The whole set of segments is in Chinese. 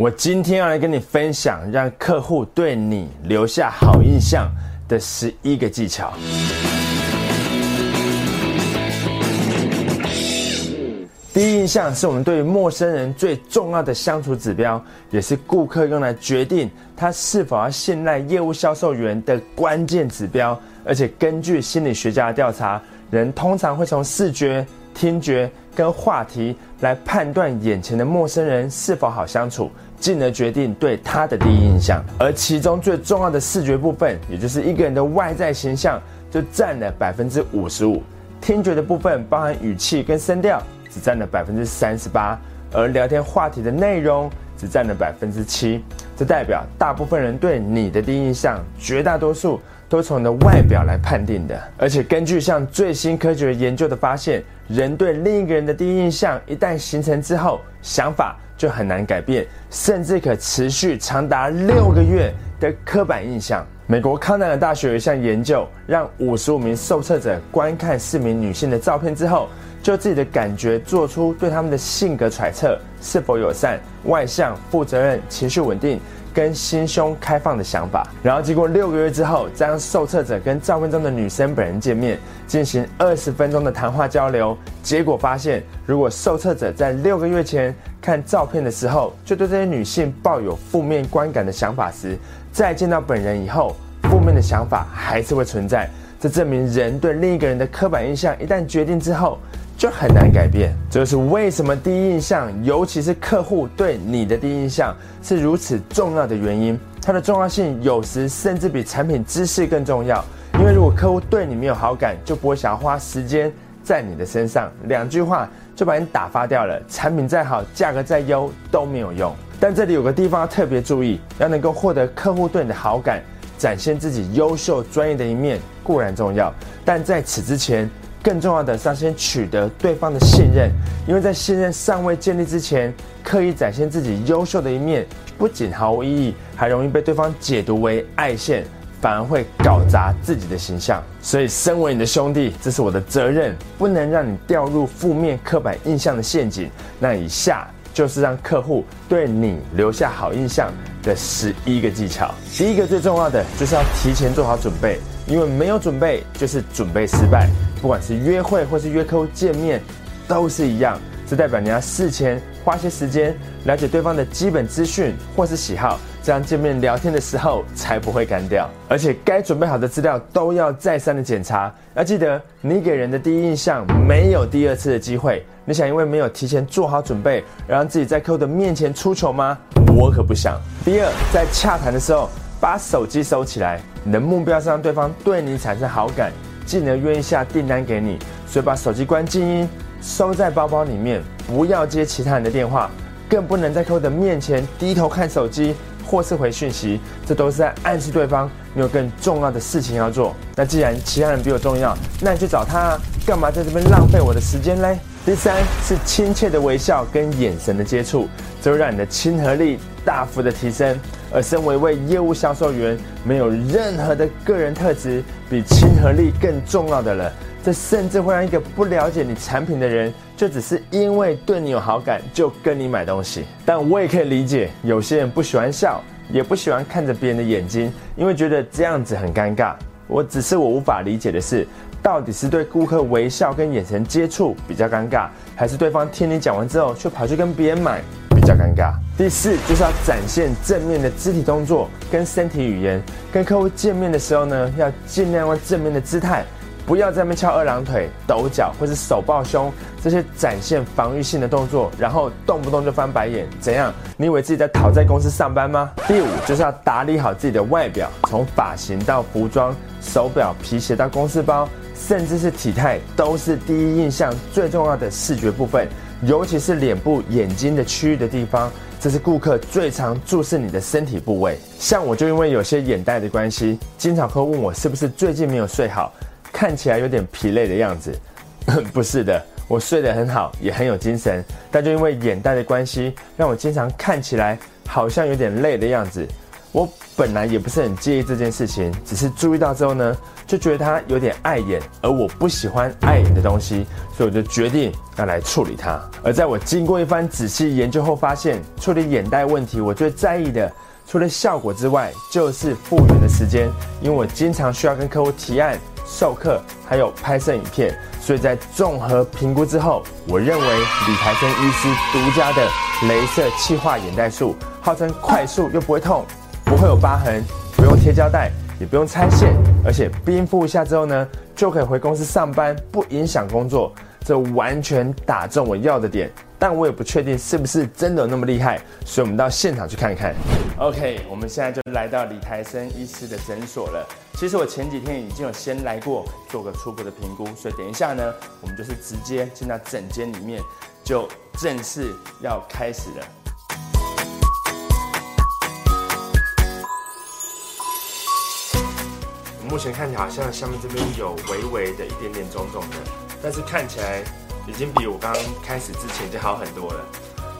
我今天要来跟你分享，让客户对你留下好印象的十一个技巧。第一印象是我们对陌生人最重要的相处指标，也是顾客用来决定他是否要信赖业务销售员的关键指标。而且根据心理学家的调查，人通常会从视觉、听觉跟话题来判断眼前的陌生人是否好相处，进而决定对他的第一印象。而其中最重要的视觉部分，也就是一个人的外在形象，就占了百分之五十五；听觉的部分包含语气跟声调。只占了百分之三十八，而聊天话题的内容只占了百分之七。这代表大部分人对你的第一印象，绝大多数都从你的外表来判定的。而且根据像最新科学研究的发现，人对另一个人的第一印象一旦形成之后，想法就很难改变，甚至可持续长达六个月的刻板印象。美国康奈尔大学有一项研究，让五十五名受测者观看四名女性的照片之后。就自己的感觉做出对他们的性格揣测，是否友善、外向、负责任、情绪稳定，跟心胸开放的想法。然后经过六个月之后，再让受测者跟照片中的女生本人见面，进行二十分钟的谈话交流。结果发现，如果受测者在六个月前看照片的时候，就对这些女性抱有负面观感的想法时，再见到本人以后，负面的想法还是会存在。这证明人对另一个人的刻板印象一旦决定之后。就很难改变，这就是为什么第一印象，尤其是客户对你的第一印象是如此重要的原因。它的重要性有时甚至比产品知识更重要。因为如果客户对你没有好感，就不会想要花时间在你的身上。两句话就把你打发掉了，产品再好，价格再优都没有用。但这里有个地方要特别注意，要能够获得客户对你的好感，展现自己优秀专业的一面固然重要，但在此之前。更重要的是要先取得对方的信任，因为在信任尚未建立之前，刻意展现自己优秀的一面，不仅毫无意义，还容易被对方解读为爱线，反而会搞砸自己的形象。所以，身为你的兄弟，这是我的责任，不能让你掉入负面刻板印象的陷阱。那以下就是让客户对你留下好印象的十一个技巧。第一个最重要的就是要提前做好准备，因为没有准备就是准备失败。不管是约会或是约客户见面，都是一样。这代表你要事前花些时间了解对方的基本资讯或是喜好，这样见面聊天的时候才不会干掉。而且该准备好的资料都要再三的检查。要记得，你给人的第一印象没有第二次的机会。你想因为没有提前做好准备，而让自己在客户的面前出糗吗？我可不想。第二，在洽谈的时候，把手机收起来。你的目标是让对方对你产生好感。进而愿意下订单给你，所以把手机关静音，收在包包里面，不要接其他人的电话，更不能在客户的面前低头看手机或是回讯息，这都是在暗示对方你有更重要的事情要做。那既然其他人比我重要，那你去找他，啊干嘛在这边浪费我的时间嘞？第三是亲切的微笑跟眼神的接触，这会让你的亲和力大幅的提升。而身为一位业务销售员，没有任何的个人特质比亲和力更重要的了。这甚至会让一个不了解你产品的人，就只是因为对你有好感，就跟你买东西。但我也可以理解，有些人不喜欢笑，也不喜欢看着别人的眼睛，因为觉得这样子很尴尬。我只是我无法理解的是，到底是对顾客微笑跟眼神接触比较尴尬，还是对方听你讲完之后却跑去跟别人买？较尴尬。第四就是要展现正面的肢体动作跟身体语言。跟客户见面的时候呢，要尽量用正面的姿态，不要在那边翘二郎腿、抖脚或是手抱胸这些展现防御性的动作，然后动不动就翻白眼。怎样？你以为自己在讨债公司上班吗？第五就是要打理好自己的外表，从发型到服装、手表、皮鞋到公司包，甚至是体态，都是第一印象最重要的视觉部分。尤其是脸部、眼睛的区域的地方，这是顾客最常注视你的身体部位。像我就因为有些眼袋的关系，经常会问我是不是最近没有睡好，看起来有点疲累的样子。不是的，我睡得很好，也很有精神，但就因为眼袋的关系，让我经常看起来好像有点累的样子。我本来也不是很介意这件事情，只是注意到之后呢，就觉得它有点碍眼，而我不喜欢碍眼的东西，所以我就决定要来处理它。而在我经过一番仔细研究后，发现处理眼袋问题，我最在意的除了效果之外，就是复原的时间，因为我经常需要跟客户提案、授课，还有拍摄影片，所以在综合评估之后，我认为李台生医师独家的镭射气化眼袋术，号称快速又不会痛。不会有疤痕，不用贴胶带，也不用拆线，而且冰敷一下之后呢，就可以回公司上班，不影响工作。这完全打中我要的点，但我也不确定是不是真的有那么厉害，所以我们到现场去看看。OK，我们现在就来到李台生医师的诊所了。其实我前几天已经有先来过，做个初步的评估，所以等一下呢，我们就是直接进到诊间里面，就正式要开始了。目前看起来好像下面这边有微微的一点点肿肿的，但是看起来已经比我刚开始之前就好很多了。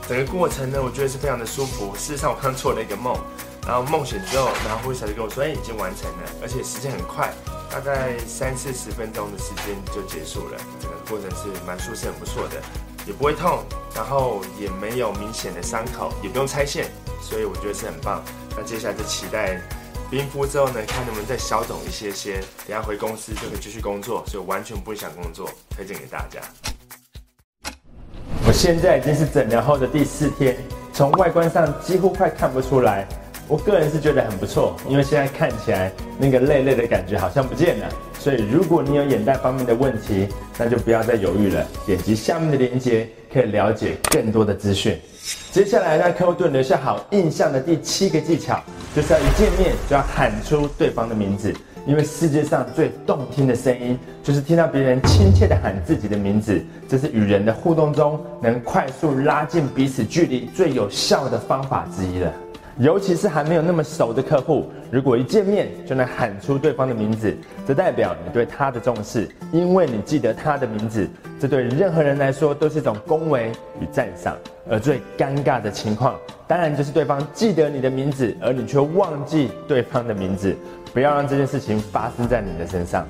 整个过程呢，我觉得是非常的舒服。事实上，我刚做了一个梦，然后梦醒之后，然后护士小姐跟我说：“哎，已经完成了，而且时间很快，大概三四十分钟的时间就结束了。整个过程是蛮舒适、很不错的，也不会痛，然后也没有明显的伤口，也不用拆线，所以我觉得是很棒。那接下来就期待。”冰敷之后呢，看能不能再消肿一些些，等下回公司就可以继续工作，所以完全不想工作，推荐给大家。我现在已经是诊疗后的第四天，从外观上几乎快看不出来，我个人是觉得很不错，因为现在看起来那个累累的感觉好像不见了。所以如果你有眼袋方面的问题，那就不要再犹豫了，点击下面的链接可以了解更多的资讯。接下来让客户对留下好印象的第七个技巧。就是要一见面就要喊出对方的名字，因为世界上最动听的声音就是听到别人亲切的喊自己的名字，这是与人的互动中能快速拉近彼此距离最有效的方法之一了。尤其是还没有那么熟的客户，如果一见面就能喊出对方的名字，这代表你对他的重视，因为你记得他的名字，这对任何人来说都是一种恭维与赞赏。而最尴尬的情况，当然就是对方记得你的名字，而你却忘记对方的名字。不要让这件事情发生在你的身上。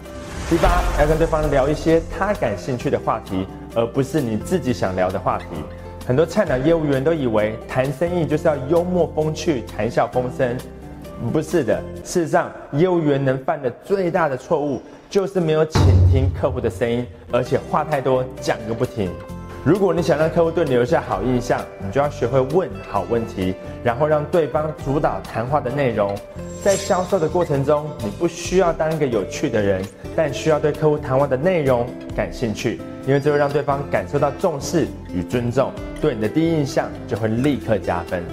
第八，要跟对方聊一些他感兴趣的话题，而不是你自己想聊的话题。很多菜鸟业务员都以为谈生意就是要幽默风趣、谈笑风生，不是的。事实上，业务员能犯的最大的错误就是没有倾听客户的声音，而且话太多，讲个不停。如果你想让客户对你留下好印象，你就要学会问好问题，然后让对方主导谈话的内容。在销售的过程中，你不需要当一个有趣的人，但需要对客户谈话的内容感兴趣，因为这会让对方感受到重视与尊重，对你的第一印象就会立刻加分。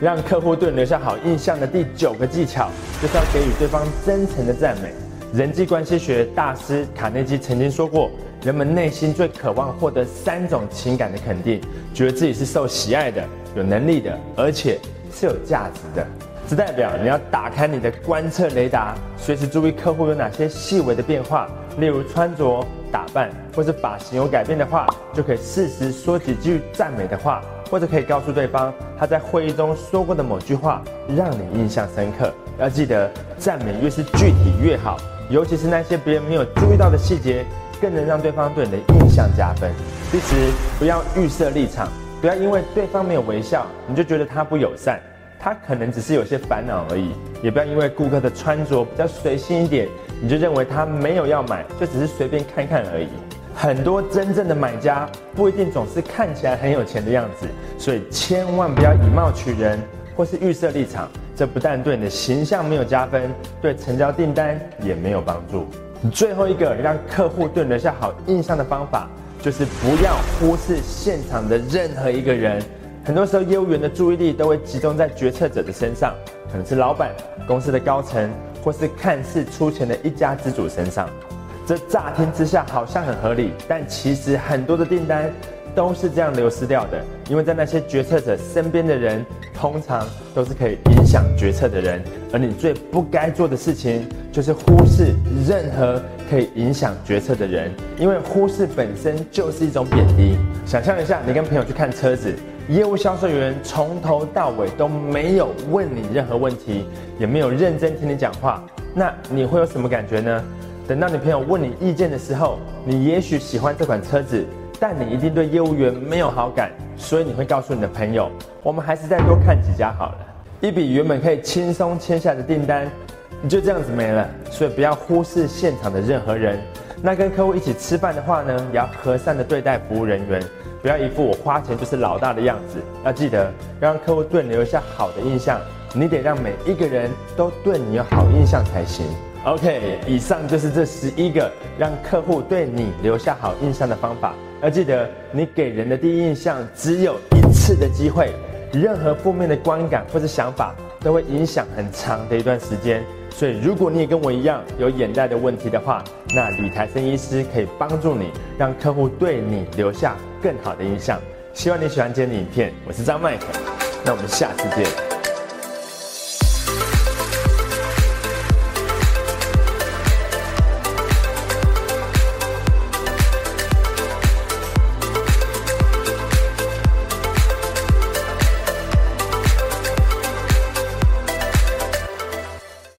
让客户对你留下好印象的第九个技巧，就是要给予对方真诚的赞美。人际关系学大师卡内基曾经说过。人们内心最渴望获得三种情感的肯定，觉得自己是受喜爱的、有能力的，而且是有价值的。这代表你要打开你的观测雷达，随时注意客户有哪些细微的变化，例如穿着打扮或是发型有改变的话，就可以适时说几句赞美的话，或者可以告诉对方他在会议中说过的某句话让你印象深刻。要记得，赞美越是具体越好，尤其是那些别人没有注意到的细节。更能让对方对你的印象加分。其实不要预设立场，不要因为对方没有微笑，你就觉得他不友善。他可能只是有些烦恼而已。也不要因为顾客的穿着比较随性一点，你就认为他没有要买，就只是随便看看而已。很多真正的买家不一定总是看起来很有钱的样子，所以千万不要以貌取人，或是预设立场。这不但对你的形象没有加分，对成交订单也没有帮助。最后一个让客户对你留下好印象的方法，就是不要忽视现场的任何一个人。很多时候，业务员的注意力都会集中在决策者的身上，可能是老板、公司的高层，或是看似出钱的一家之主身上。这乍听之下好像很合理，但其实很多的订单。都是这样流失掉的，因为在那些决策者身边的人，通常都是可以影响决策的人，而你最不该做的事情，就是忽视任何可以影响决策的人，因为忽视本身就是一种贬低。想象一下，你跟朋友去看车子，业务销售员从头到尾都没有问你任何问题，也没有认真听你讲话，那你会有什么感觉呢？等到你朋友问你意见的时候，你也许喜欢这款车子，但你一定对业务员没有好感，所以你会告诉你的朋友，我们还是再多看几家好了。一笔原本可以轻松签下的订单，你就这样子没了。所以不要忽视现场的任何人。那跟客户一起吃饭的话呢，也要和善的对待服务人员，不要一副我花钱就是老大的样子。要记得要让客户对你留下好的印象，你得让每一个人都对你有好印象才行。OK，以上就是这十一个让客户对你留下好印象的方法。要记得，你给人的第一印象只有一次的机会，任何负面的观感或者想法都会影响很长的一段时间。所以，如果你也跟我一样有眼袋的问题的话，那李台生医师可以帮助你，让客户对你留下更好的印象。希望你喜欢今天的影片，我是张麦克，那我们下次见。